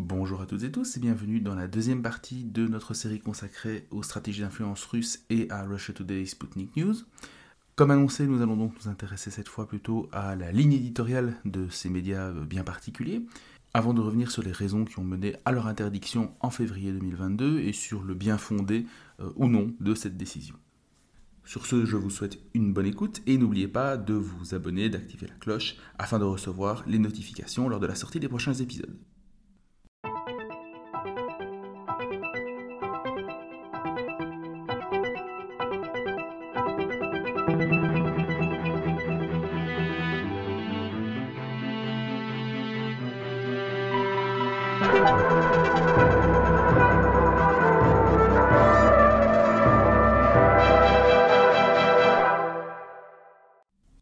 Bonjour à toutes et tous et bienvenue dans la deuxième partie de notre série consacrée aux stratégies d'influence russes et à Russia Today Sputnik News. Comme annoncé, nous allons donc nous intéresser cette fois plutôt à la ligne éditoriale de ces médias bien particuliers, avant de revenir sur les raisons qui ont mené à leur interdiction en février 2022 et sur le bien fondé euh, ou non de cette décision. Sur ce, je vous souhaite une bonne écoute et n'oubliez pas de vous abonner, d'activer la cloche afin de recevoir les notifications lors de la sortie des prochains épisodes.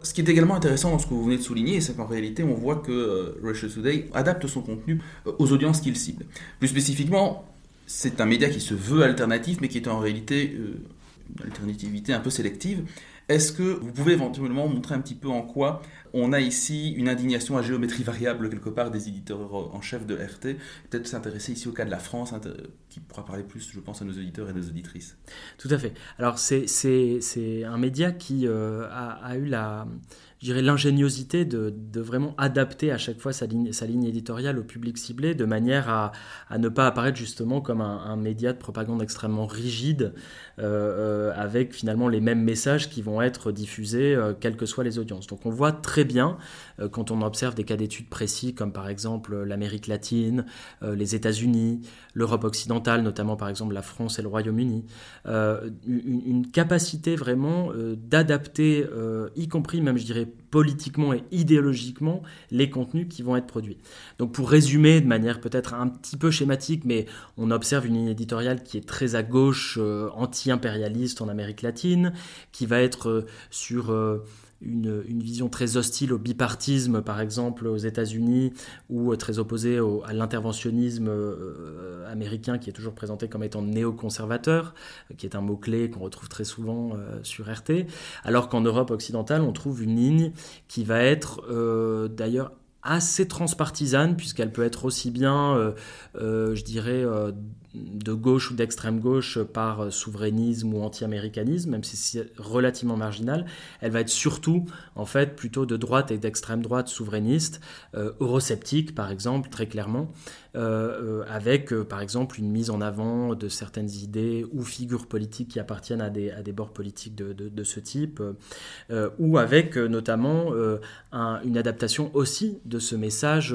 Ce qui est également intéressant dans ce que vous venez de souligner, c'est qu'en réalité, on voit que euh, Russia Today adapte son contenu euh, aux audiences qu'il cible. Plus spécifiquement, c'est un média qui se veut alternatif, mais qui est en réalité euh, une alternativité un peu sélective. Est-ce que vous pouvez éventuellement montrer un petit peu en quoi on a ici une indignation à géométrie variable quelque part des éditeurs en chef de RT Peut-être s'intéresser ici au cas de la France, qui pourra parler plus, je pense, à nos auditeurs et nos auditrices. Tout à fait. Alors c'est un média qui a, a, eu la, l'ingéniosité de, de, vraiment adapter à chaque fois sa ligne, sa ligne éditoriale au public ciblé de manière à, à ne pas apparaître justement comme un, média de propagande extrêmement rigide euh, euh, avec finalement les mêmes messages qui vont être diffusés euh, quelles que soient les audiences. Donc on voit très bien quand on observe des cas d'études précis comme par exemple l'Amérique latine, les États-Unis, l'Europe occidentale, notamment par exemple la France et le Royaume-Uni, une, une, capacité vraiment d'adapter, y compris même je dirais politiquement et idéologiquement les contenus qui vont être produits. Donc pour résumer de manière peut-être un petit peu schématique, mais on observe une ligne éditoriale qui est très à gauche, euh, anti-impérialiste en Amérique latine, qui va être euh, sur... Euh, une, vision très hostile au bipartisme, par exemple aux États-Unis, ou très opposée à l'interventionnisme euh, américain qui est toujours présenté comme étant néoconservateur, qui est un mot-clé qu'on retrouve très souvent euh, sur RT, alors qu'en Europe occidentale, on trouve une ligne qui va être euh, d'ailleurs assez transpartisane, puisqu'elle peut être aussi bien, euh, euh, je dirais, euh, de gauche ou d'extrême gauche par souverainisme ou anti-américanisme, même si c'est relativement marginal, elle va être surtout en fait plutôt de droite et d'extrême droite souverainiste, eurosceptique par exemple, très clairement, avec par exemple une mise en avant de certaines idées ou figures politiques qui appartiennent à des, à des bords politiques de, ce type, ou avec notamment un, une adaptation aussi de ce message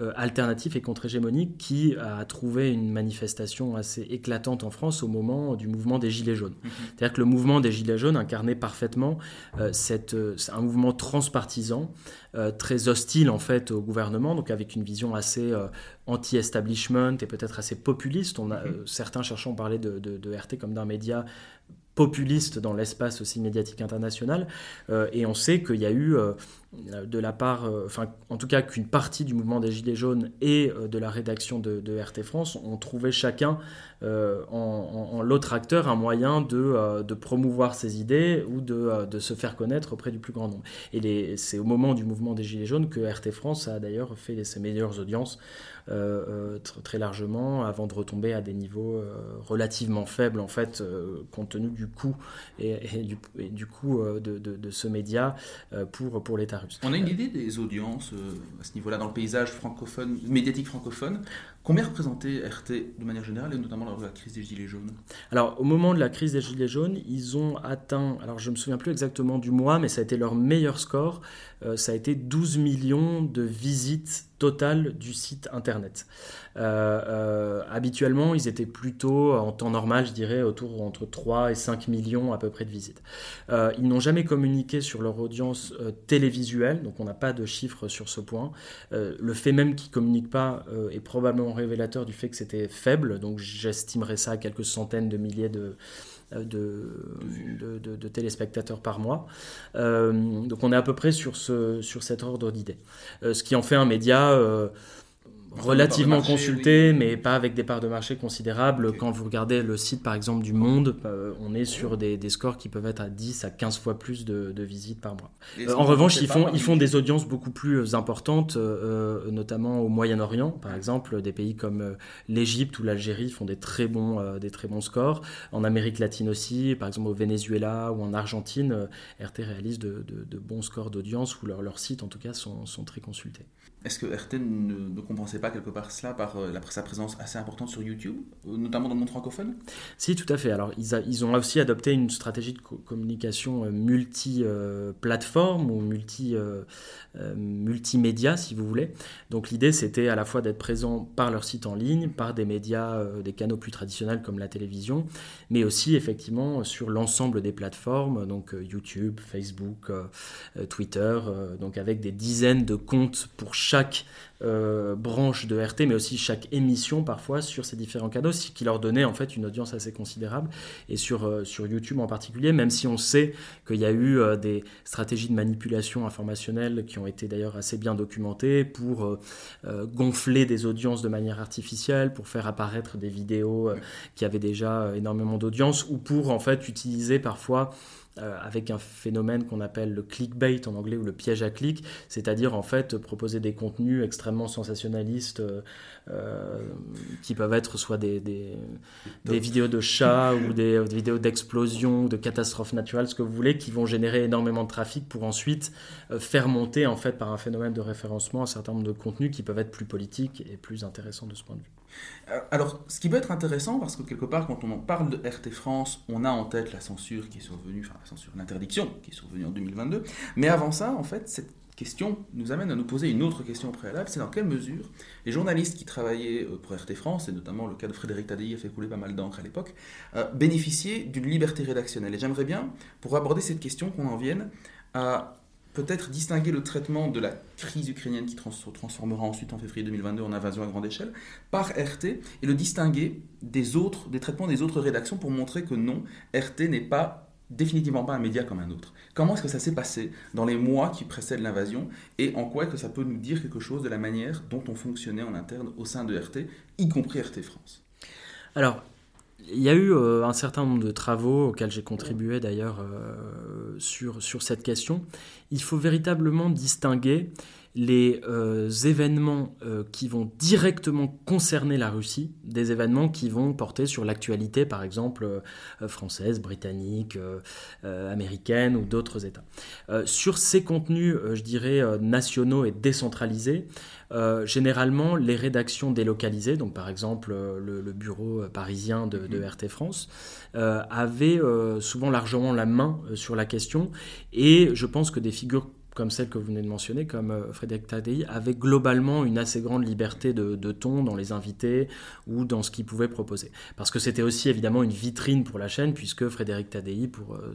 euh, alternatif et contre-hégémonique qui a trouvé une manifestation assez éclatante en France au moment du mouvement des Gilets jaunes. Mhm. C'est-à-dire que le mouvement des Gilets jaunes incarnait parfaitement euh, cette, euh, un mouvement transpartisan, très hostile en fait au gouvernement, donc avec une vision assez anti-establishment et peut-être assez populiste. On a, mhm. certains cherchants parlé de, de, de RT comme d'un média populiste dans l'espace aussi médiatique international. Euh, et on sait qu'il y a eu euh, de la part, euh, enfin en tout cas qu'une partie du mouvement des Gilets jaunes et de la rédaction de, RT France ont trouvé chacun en, l'autre acteur un moyen de, promouvoir ses idées ou de, se faire connaître auprès du plus grand nombre. Et c'est au moment du mouvement des Gilets jaunes que RT France a d'ailleurs fait ses meilleures audiences très largement avant de retomber à des niveaux relativement faibles en fait compte tenu du coût et, du, coût euh, de, ce média euh, pour, pour l'État On a une idée des audiences euh, à ce niveau-là dans le paysage francophone, médiatique francophone. Combien représentait RT de manière générale et notamment lors de la crise des Gilets jaunes? Alors au moment de la crise des Gilets jaunes, ils ont atteint, alors je ne me souviens plus exactement du mois, mais ça a été leur meilleur score, euh, ça a été 12 millions de visites totales du site internet. Euh, euh, habituellement, ils étaient plutôt en temps normal, je dirais, autour entre 3 et 5 millions à peu près de visites. Euh, ils n'ont jamais communiqué sur leur audience euh, télévisuelle, donc on n'a pas de chiffres sur ce point. Euh, le fait même qu'ils ne communiquent pas est probablement révélateur du fait que c'était faible, donc j'estimerais ça à quelques centaines de milliers de, de, de, de, de, téléspectateurs par mois. Euh, donc on est à peu près sur, ce, sur cet ordre d'idée. Euh, ce qui en fait un média relativement consulté, mais pas avec des parts de marché considérables. Quand vous regardez le site, par exemple, du Monde, euh, on est sur des, scores qui peuvent être à 10 à 15 fois plus de, visites par mois. Euh, en revanche, ils font, ils font des audiences beaucoup plus importantes, euh, notamment au Moyen-Orient, par exemple. Des pays comme l'Égypte ou l'Algérie font des très, bons, des très bons scores. En Amérique latine aussi, par exemple au Venezuela ou en Argentine, RT réalise de, bons scores d'audience, ou leurs sites, en tout cas, sont, sont très consultés. Est-ce que RT ne, compensait pas quelque part cela par euh, sa présence assez importante sur YouTube, euh, notamment dans le monde francophone? Si, tout à fait. Alors, ils, ont aussi adopté une stratégie de communication euh, multi-plateforme ou multi, multimédia, si vous voulez. Donc, l'idée, c'était à la fois d'être présent par leur site en ligne, par des médias, des canaux plus traditionnels comme la télévision, mais aussi, effectivement, sur l'ensemble des plateformes, donc YouTube, Facebook, Twitter, donc avec des dizaines de comptes pour chaque chaque euh, branche de RT, mais aussi chaque émission parfois sur ces différents canaux, ce qui leur donnait en fait une audience assez considérable. Et sur, euh, sur YouTube en particulier, même si on sait qu'il y a eu euh, des stratégies de manipulation informationnelle qui ont été d'ailleurs assez bien documentées pour gonfler des audiences de manière artificielle, pour faire apparaître des vidéos qui avaient déjà énormément d'audience, ou pour en fait utiliser parfois euh, avec un phénomène qu'on appelle le clickbait en anglais ou le piège à clic, c'est-à-dire en fait proposer des contenus extrêmement sensationnalistes euh, euh, qui peuvent être soit des, des, vidéos de chats ou des, vidéos d'explosion, de catastrophes naturelles, ce que vous voulez, qui vont générer énormément de trafic pour ensuite faire monter en fait par un phénomène de référencement un certain nombre de contenus qui peuvent être plus politiques et plus intéressants de ce point de vue. Euh, alors, ce qui peut être intéressant, parce que quelque part, quand on en parle de RT France, on a en tête la censure qui est survenue, enfin la censure, l'interdiction qui est survenue en 2022. Mais avant ça, en fait, cette question nous amène à nous poser une autre question préalable, c'est dans quelle mesure les journalistes qui travaillaient euh, pour RT France, et notamment le cas de Frédéric Tadei a fait couler pas mal d'encre à l'époque, euh, bénéficiaient d'une liberté rédactionnelle. Et j'aimerais bien, pour aborder cette question, qu'on en vienne à peut-être distinguer le traitement de la crise ukrainienne qui se transformera ensuite en février 2022 en invasion à grande échelle par RT et le distinguer des autres, des traitements des autres rédactions pour montrer que non, RT n'est pas définitivement pas un média comme un autre. Comment est-ce que ça s'est passé dans les mois qui précèdent l'invasion et en quoi est-ce que ça peut nous dire quelque chose de la manière dont on fonctionnait en interne au sein de RT, y compris RT France? Alors, il y a eu euh, un certain nombre de travaux auxquels j'ai contribué d'ailleurs euh, sur, sur cette question. Il faut véritablement distinguer les euh, événements qui vont directement concerner la Russie, des événements qui vont porter sur l'actualité, par exemple française, britannique, américaine ou d'autres États. sur ces contenus, je dirais, nationaux et décentralisés, euh, généralement, les rédactions délocalisées, donc par exemple euh, le, bureau euh, parisien de, de, mhm. RT France, avaient souvent largement la main sur la question. Et je pense que des figures comme celle que vous venez de mentionner, comme euh, Frédéric Tadei, avait globalement une assez grande liberté de, ton dans les invités ou dans ce qu'il pouvait proposer. Parce que c'était aussi évidemment une vitrine pour la chaîne, puisque Frédéric Tadei, pour euh,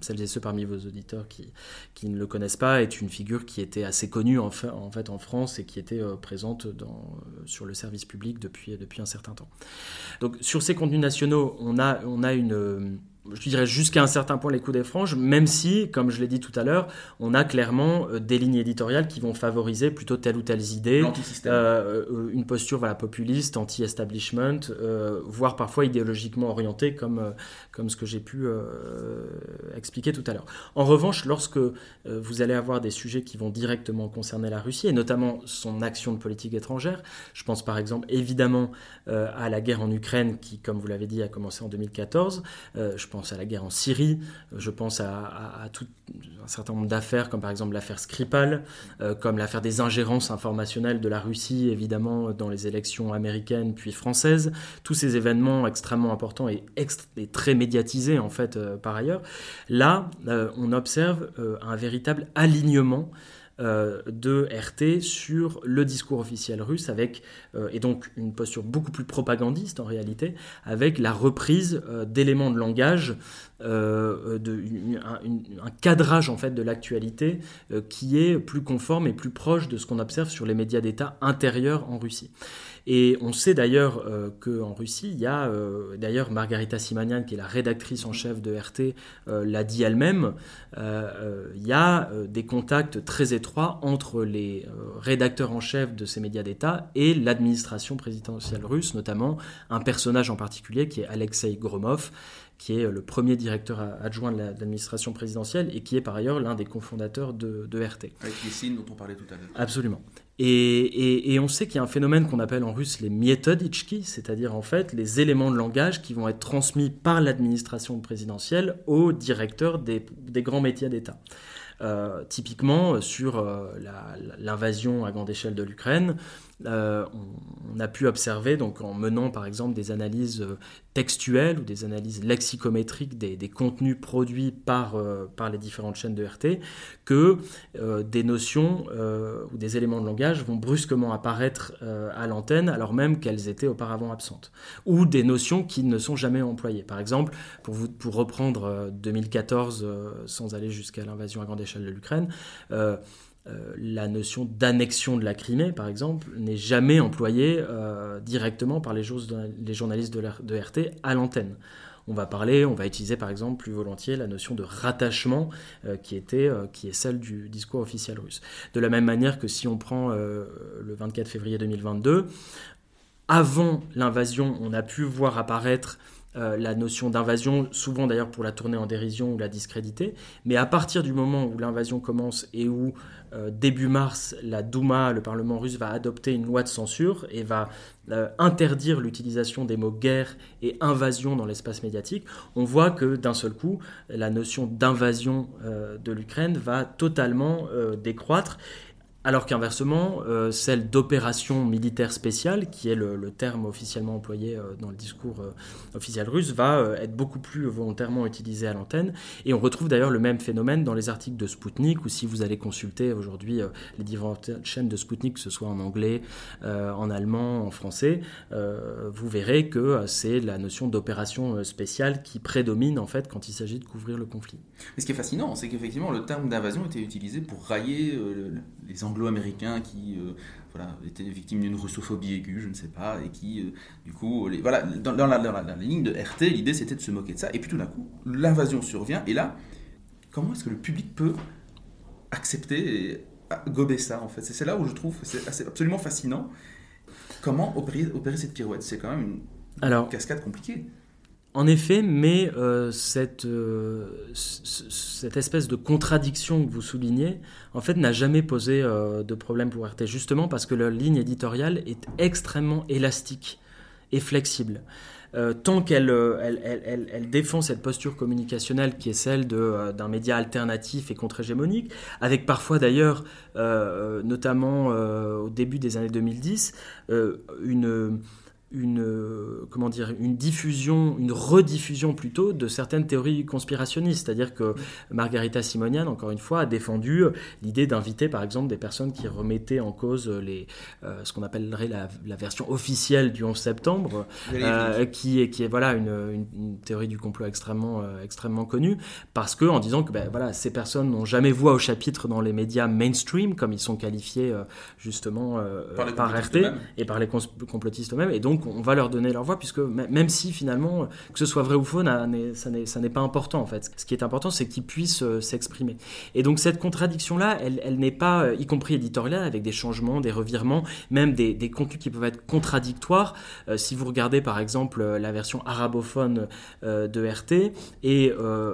celles et ceux parmi vos auditeurs qui, qui, ne le connaissent pas, est une figure qui était assez connue en en, fait, en France et qui était euh, présente sur le service public depuis, depuis un certain temps. Donc sur ces contenus nationaux, on a, on a une je dirais jusqu'à un certain point les coups des franges, même si, comme je l'ai dit tout à l'heure, on a clairement euh, des lignes éditoriales qui vont favoriser plutôt telle ou telle idée, euh, euh, une posture voilà, populiste, anti-establishment, voire parfois idéologiquement orientée, comme, comme ce que j'ai pu expliquer tout à l'heure. En revanche, lorsque vous allez avoir des sujets qui vont directement concerner la Russie, et notamment son action de politique étrangère, je pense par exemple évidemment à la guerre en Ukraine, qui, comme vous l'avez dit, a commencé en 2014, je pense à la guerre en Syrie, euh, je pense à, un certain nombre d'affaires, comme par exemple l'affaire Skripal, euh, comme l'affaire des ingérences informationnelles de la Russie, évidemment, dans les élections américaines puis françaises. Tous ces événements extrêmement importants et, très médiatisés, en fait, euh, par ailleurs. Là, on observe un véritable alignement de RT sur le discours officiel russe, avec, euh, et donc une posture beaucoup plus propagandiste en réalité, avec la reprise euh, d'éléments de langage, un, cadrage en fait de l'actualité qui est plus conforme et plus proche de ce qu'on observe sur les médias d'État intérieurs en Russie. Et on sait d'ailleurs euh, qu'en Russie, il y a, euh, d'ailleurs Margarita Simanian, qui est la rédactrice en chef de RT, euh, l'a dit elle-même, il y a des contacts très étroits étroit entre les rédacteurs en chef de ces médias d'État et l'administration présidentielle russe, notamment un personnage en particulier qui est Alexei Gromov, qui est le premier directeur adjoint de l'administration présidentielle et qui est par ailleurs l'un des cofondateurs de, RT. Avec les signes dont on parlait tout à l'heure. Absolument. Et, on sait qu'il y a un phénomène qu'on appelle en russe les metodichki, c'est-à-dire en fait les éléments de langage qui vont être transmis par l'administration présidentielle aux directeurs des, des grands métiers d'État. Euh, typiquement, sur euh, l'invasion à grande échelle de l'Ukraine, euh, on, a pu observer, donc en menant par exemple des analyses textuelles ou des analyses lexicométriques des, contenus produits par, par les différentes chaînes de RT, que des notions ou des éléments de langage vont brusquement apparaître à l'antenne alors même qu'elles étaient auparavant absentes, ou des notions qui ne sont jamais employées. Par exemple, pour, vous, pour reprendre 2014 sans aller jusqu'à l'invasion à grande échelle, de l'Ukraine, euh, euh, la notion d'annexion de la Crimée, par exemple, n'est jamais employée euh, directement par les, journalistes de, RT à l'antenne. On va parler, on va utiliser par exemple plus volontiers la notion de rattachement qui, était, qui est celle du discours officiel russe. De la même manière que si on prend le 24 février 2022, avant l'invasion, on a pu voir apparaître euh, la notion d'invasion, souvent d'ailleurs pour la tourner en dérision ou la discréditer. Mais à partir du moment où l'invasion commence et où euh, début mars, la Douma, le Parlement russe, va adopter une loi de censure et va euh, interdire l'utilisation des mots guerre et invasion dans l'espace médiatique, on voit que d'un seul coup, la notion d'invasion de l'Ukraine va totalement décroître alors qu'inversement, euh, celle d'opération militaire spéciale, qui est le, terme officiellement employé euh, dans le discours euh, officiel russe, va être beaucoup plus volontairement utilisée à l'antenne. Et on retrouve d'ailleurs le même phénomène dans les articles de Sputnik, ou si vous allez consulter aujourd'hui les différentes chaînes de Sputnik, que ce soit en anglais, en allemand, en français, vous verrez que c'est la notion d'opération spéciale qui prédomine en fait quand il s'agit de couvrir le conflit. Mais ce qui est fascinant, c'est qu'effectivement le terme d'invasion était utilisé pour railler les anglo-américains qui euh, voilà, étaient victimes d'une russophobie aiguë, je ne sais pas, et qui, euh, du coup, les, voilà, dans, la, ligne de RT, l'idée c'était de se moquer de ça, et puis tout d'un coup, l'invasion survient, et là, comment est-ce que le public peut accepter et gober ça, en fait? C'est là où je trouve c'est absolument fascinant. Comment opérer, opérer cette pirouette? C'est quand même une cascade compliquée. En effet, mais euh, cette, euh, cette espèce de contradiction que vous soulignez, en fait, n'a jamais posé euh, de problème pour RT, justement parce que leur ligne éditoriale est extrêmement élastique et flexible. tant qu'elle elle, elle, défend cette posture communicationnelle qui est celle d'un média alternatif et contre-hégémonique, avec parfois d'ailleurs, notamment au début des années 2010, une une, euh, comment dire, une diffusion, une rediffusion plutôt de certaines théories conspirationnistes. C'est-à-dire que Margarita Simonian, encore une fois, a défendu l'idée d'inviter par exemple des personnes qui remettaient en cause les, euh, ce qu'on appellerait la, version officielle du 11 septembre, euh, qui, est, qui est voilà, une, une, théorie du complot extrêmement, extrêmement connue, parce que en disant que ben, voilà, ces personnes n'ont jamais voix au chapitre dans les médias mainstream, comme ils sont qualifiés justement par, RT et par les complotistes eux-mêmes, et donc on va leur donner leur voix, puisque même si finalement, que ce soit vrai ou faux, ça n'est pas important en fait. Ce qui est important, c'est qu'ils puissent euh, s'exprimer. Et donc cette contradiction-là, elle, n'est pas, euh, y compris éditoriale, avec des changements, des revirements, même des, contenus qui peuvent être contradictoires. Euh, si vous regardez par exemple la version arabophone de RT et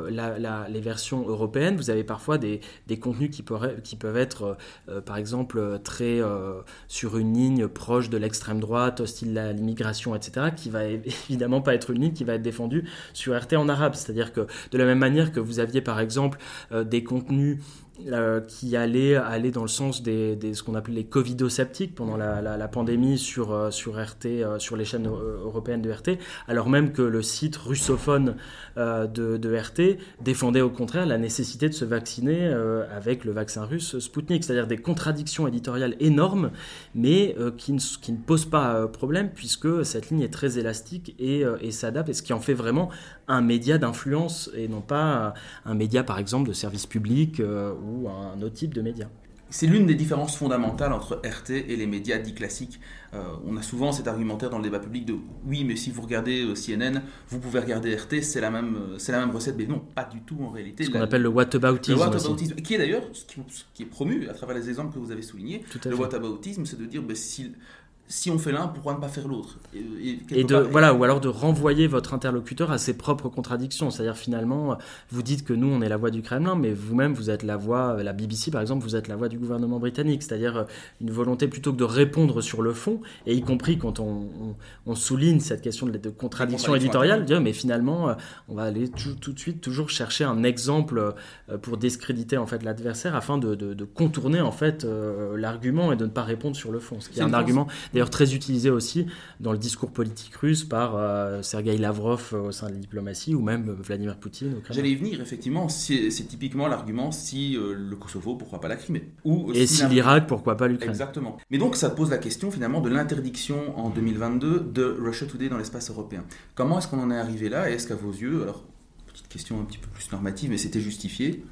les versions européennes, vous avez parfois des, contenus qui, peuvent être par exemple très sur une ligne proche de l'extrême droite, hostile à l'immigration etc., qui va évidemment pas être une ligne qui va être défendue sur RT en arabe. C'est-à-dire que de la même manière que vous aviez par exemple euh, des contenus euh, qui allait aller dans le sens des, ce qu'on appelait les covidosceptiques pendant la, pandémie sur, euh, RT, euh, sur les chaînes européennes de RT, alors même que le site russophone de, RT défendait au contraire la nécessité de se vacciner avec le vaccin russe Sputnik, c'est-à-dire des contradictions éditoriales énormes, mais qui, ne, posent pas problème puisque cette ligne est très élastique et, et s'adapte, et ce qui en fait vraiment un média d'influence et non pas un média par exemple de service public ou un autre type de média. c'est l'une des différences fondamentales entre RT et les médias dits classiques. Euh, on a souvent cet argumentaire dans le débat public de oui, mais si vous regardez euh, CNN, vous pouvez regarder RT, c'est la même, euh, c'est la même recette, mais non, pas du tout en réalité. Ce qu'on appelle le whataboutisme. Le whataboutisme, qui est d'ailleurs ce qui, est promu à travers les exemples que vous avez soulignés. Le whataboutisme, c'est de dire ben, si si on fait l'un, pourquoi ne pas faire l'autre? Et, de voilà ou alors de renvoyer votre interlocuteur à ses propres contradictions. C'est-à-dire finalement vous dites que nous on est la voix du Kremlin mais vous-même vous êtes la voix la BBC par exemple vous êtes la voix du gouvernement britannique. C'est-à-dire euh, une volonté plutôt que de répondre sur le fond et y compris quand on, on, souligne cette question de, de contradiction éditoriale dire mais finalement euh, on va aller tout, tout, de suite toujours chercher un exemple euh, pour discréditer en fait l'adversaire afin de, de, contourner en fait l'argument et de ne pas répondre sur le fond ce qui est, un argument très utilisé aussi dans le discours politique russe par euh, Sergei Lavrov euh, au sein de la diplomatie ou même Vladimir Poutine. J'allais y venir, effectivement, c'est typiquement l'argument si euh, le Kosovo, pourquoi pas la Crimée? Ou Et si, l'Irak, pourquoi pas l'Ukraine Exactement. Mais donc ça pose la question finalement de l'interdiction en 2022 de Russia Today dans l'espace européen. Comment est-ce qu'on en est arrivé là? Et est-ce qu'à vos yeux, alors petite question un petit peu plus normative, mais c'était justifié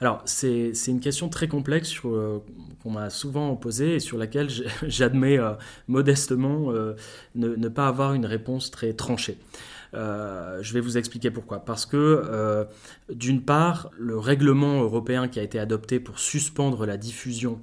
alors, c'est une question très complexe euh, qu'on m'a souvent posée et sur laquelle j'admets euh, modestement euh, ne, pas avoir une réponse très tranchée. je vais vous expliquer pourquoi. Parce que, d'une part, le règlement européen qui a été adopté pour suspendre la diffusion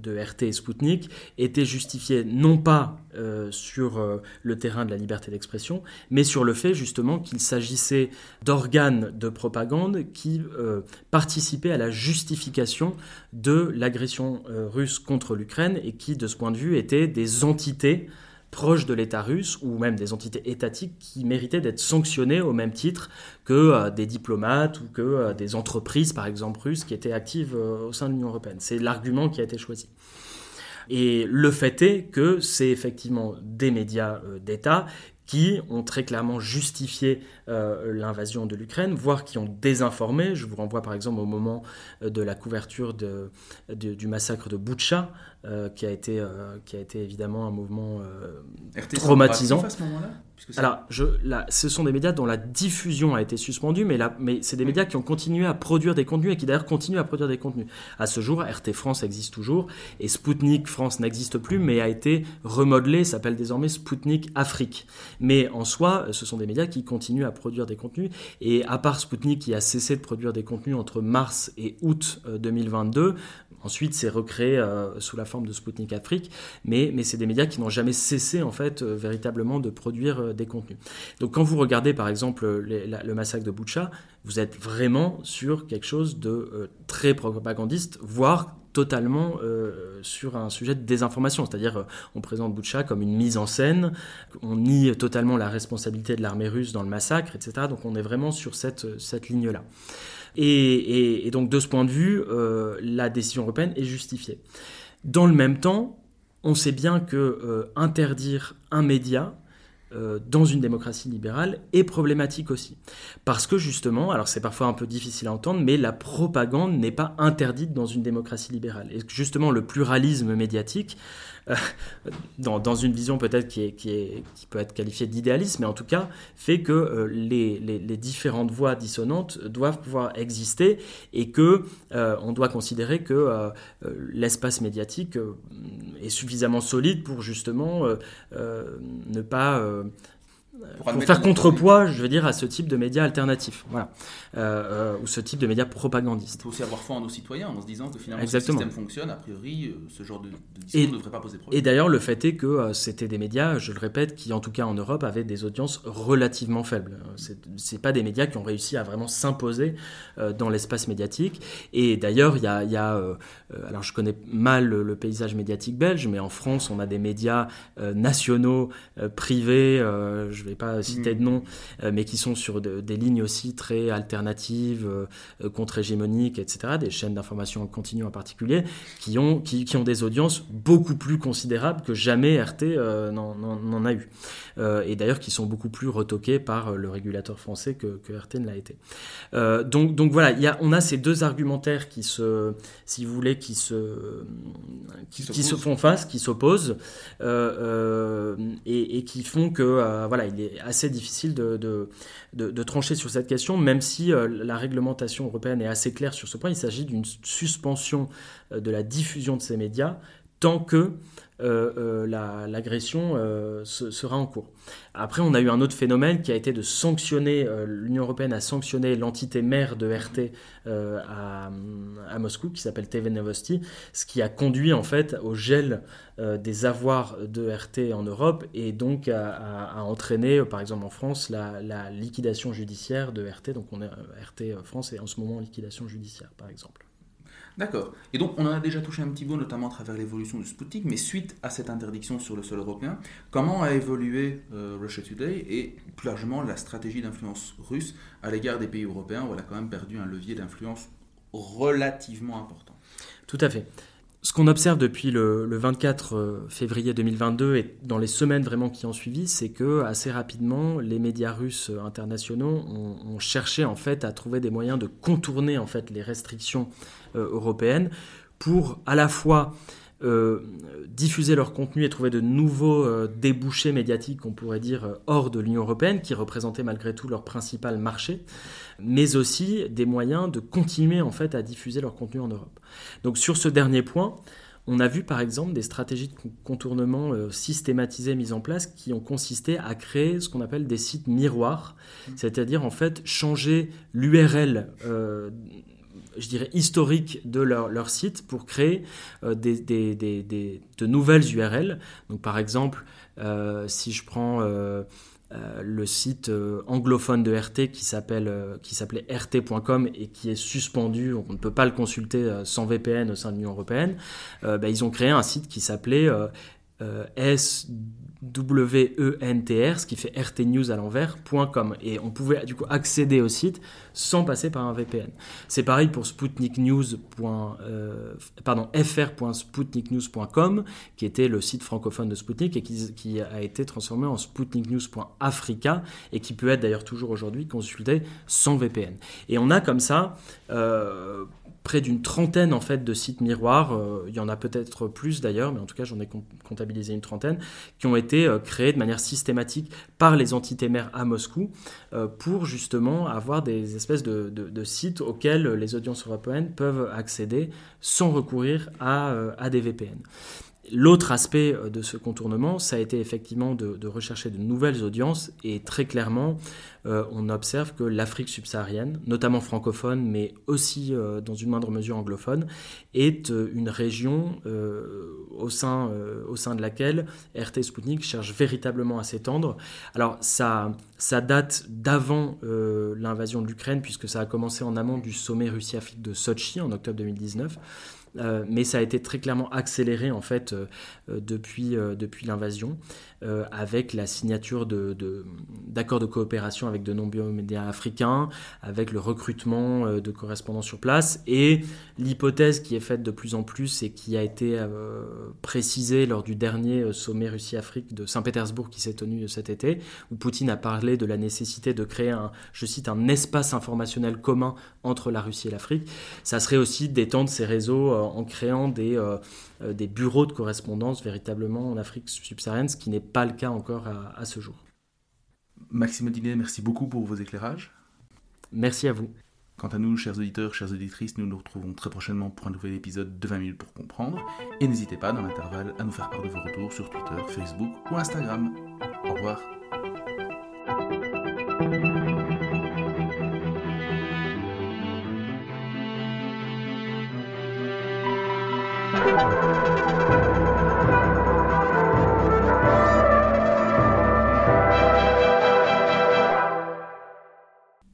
de RT et Sputnik était justifié non pas euh, sur euh, le terrain de la liberté d'expression, mais sur le fait justement qu'il s'agissait d'organes de propagande qui euh, participaient à la justification de l'agression russe contre l'Ukraine et qui, de ce point de vue, étaient des entités proches de l'État russe ou même des entités étatiques qui méritaient d'être sanctionnées au même titre que euh, des diplomates ou que euh, des entreprises, par exemple russes, qui étaient actives euh, au sein de l'Union européenne. C'est l'argument qui a été choisi. Et le fait est que c'est effectivement des médias d'État qui ont très clairement justifié l'invasion de l'Ukraine, voire qui ont désinformé. Je vous renvoie par exemple au moment de la couverture du massacre de Boutcha, euh, qui, a été, euh, qui a été évidemment un mouvement euh, traumatisant. À ce Alors, je, là, ce sont des médias dont la diffusion a été suspendue, mais, là, mais c'est des médias qui ont continué à produire des contenus et qui d'ailleurs continuent à produire des contenus. À ce jour, RT France existe toujours et Sputnik France n'existe plus, mais a été remodelé, s'appelle désormais Sputnik Afrique. Mais en soi, ce sont des médias qui continuent à produire des contenus et à part Sputnik qui a cessé de produire des contenus entre mars et août 2022, Ensuite, c'est recréé euh, sous la forme de Sputnik Afrique, mais, c'est des médias qui n'ont jamais cessé en fait euh, véritablement de produire euh, des contenus. Donc quand vous regardez par exemple le massacre de Boucha, vous êtes vraiment sur quelque chose de très propagandiste, voire totalement sur un sujet de désinformation. C'est-à-dire, on présente Boucha comme une mise en scène, on nie totalement la responsabilité de l'armée russe dans le massacre, etc. Donc on est vraiment sur cette, ligne-là. Et, donc de ce point de vue, euh, la décision européenne est justifiée. Dans le même temps, on sait bien que euh, interdire un média euh, dans une démocratie libérale est problématique aussi. Parce que justement, alors c'est parfois un peu difficile à entendre, mais la propagande n'est pas interdite dans une démocratie libérale. Et justement, le pluralisme médiatique dans, une vision peut-être qui, peut être qualifiée d'idéaliste, mais en tout cas fait que euh, les, différentes voix dissonantes doivent pouvoir exister et que euh, on doit considérer que l'espace médiatique est suffisamment solide pour justement ne pas pour, faire contrepoids, je veux dire, à ce type de médias alternatifs, voilà, euh, euh, ou ce type de médias propagandistes. Il faut aussi avoir foi en nos citoyens, en se disant que finalement, si le système fonctionne, a priori, euh, ce genre de, discours ne devrait pas poser problème. Et d'ailleurs, le fait est que c'était des médias, je le répète, qui en tout cas en Europe avaient des audiences relativement faibles. C'est pas des médias qui ont réussi à vraiment s'imposer dans l'espace médiatique. Et d'ailleurs, il y a, y a alors je connais mal le, paysage médiatique belge, mais en France, on a des médias nationaux, privés. je je ne vais pas citer mm. de nom, euh, mais qui sont sur des lignes aussi très alternatives, euh, contre-hégémoniques, etc., des chaînes d'information en continu en particulier, qui ont, qui, ont des audiences beaucoup plus considérables que jamais RT euh, n'en a eu. et d'ailleurs qui sont beaucoup plus retoquées par le régulateur français que, que RT ne l'a été. donc, donc voilà, y a, on a ces deux argumentaires qui se, si vous voulez, qui se, qui, se font face, qui s'opposent, et, et, qui font que, voilà, il est assez difficile de, trancher sur cette question, même si la réglementation européenne est assez claire sur ce point. Il s'agit d'une suspension de la diffusion de ces médias tant que euh, euh, l'agression euh, sera en cours. Après, on a eu un autre phénomène qui a été de sanctionner, l'Union européenne a sanctionné l'entité mère de RT à, Moscou, qui s'appelle TV Novosti, ce qui a conduit en fait au gel des avoirs de RT en Europe et donc a, entraîné, par exemple en France, la, liquidation judiciaire de RT. Donc RT France est en ce moment en liquidation judiciaire, par exemple. D'accord. Et donc, on en a déjà touché un petit bout, notamment à travers l'évolution du Sputnik, mais suite à cette interdiction sur le sol européen, comment a évolué euh, Russia Today et plus largement la stratégie d'influence russe à l'égard des pays européens où elle a quand même perdu un levier d'influence relativement important? Tout à fait. Ce qu'on observe depuis le, 24 euh, février 2022 et dans les semaines vraiment qui ont suivi, c'est que assez rapidement, les médias russes internationaux ont, cherché en fait à trouver des moyens de contourner en fait les restrictions euh, européennes pour à la fois euh, diffuser leur contenu et trouver de nouveaux euh, débouchés médiatiques, on pourrait dire, euh, hors de l'Union européenne, qui représentaient malgré tout leur principal marché, mais aussi des moyens de continuer en fait à diffuser leur contenu en Europe. Donc sur ce dernier point, on a vu par exemple des stratégies de contournement systématisées mises en place qui ont consisté à créer ce qu'on appelle des sites miroirs, mmh. c'est-à-dire en fait changer l'URL je dirais, historique de leur, leur site pour créer euh, des, des, des, de nouvelles URL. Donc, par exemple, euh, si je prends euh, le site anglophone de RT qui s'appelait rt.com et qui est suspendu, on ne peut pas le consulter sans VPN au sein de l'Union européenne. Bah, ils ont créé un site qui s'appelait S W-E-N-T-R, ce qui fait rtnews à l'envers.com. Et on pouvait du coup accéder au site sans passer par un VPN. C'est pareil pour. Euh, fr.sputniknews.com, qui était le site francophone de Sputnik et qui, a été transformé en sputniknews.africa et qui peut être d'ailleurs toujours aujourd'hui consulté sans VPN. Et on a comme ça euh, près d'une trentaine en fait de sites miroirs, euh, il y en a peut-être plus d'ailleurs, mais en tout cas j'en ai comptabilisé une trentaine, qui ont été euh, créés de manière systématique par les entités mères à Moscou euh, pour justement avoir des espèces de, sites auxquels les audiences européennes peuvent accéder sans recourir à, à des VPN. L'autre aspect de ce contournement, ça a été effectivement de, rechercher de nouvelles audiences et très clairement euh, on observe que l'Afrique subsaharienne, notamment francophone, mais aussi euh, dans une moindre mesure anglophone, est euh, une région au, sein, au sein de laquelle RT Sputnik cherche véritablement à s'étendre. Alors ça, ça date d'avant l'invasion de l'Ukraine, puisque ça a commencé en amont du sommet Russie-Afrique de Sochi en octobre 2019. Mais ça a été très clairement accéléré en fait depuis, depuis l'invasion, avec la signature d'accords de, de coopération avec de nombreux médias africains, avec le recrutement euh, de correspondants sur place et l'hypothèse qui est faite de plus en plus et qui a été euh, précisée lors du dernier euh, sommet Russie-Afrique de Saint-Pétersbourg qui s'est tenu cet été, où Poutine a parlé de la nécessité de créer un, je cite, un espace informationnel commun entre la Russie et l'Afrique. Ça serait aussi d'étendre ces réseaux en créant des, des bureaux de correspondance véritablement en Afrique subsaharienne, ce qui n'est pas le cas encore à ce jour. Maxime Dinet, merci beaucoup pour vos éclairages. Merci à vous. Quant à nous, chers auditeurs, chères auditrices, nous nous retrouvons très prochainement pour un nouvel épisode de 20 minutes pour comprendre. Et n'hésitez pas, dans l'intervalle, à nous faire part de vos retours sur Twitter, Facebook ou Instagram. Au revoir.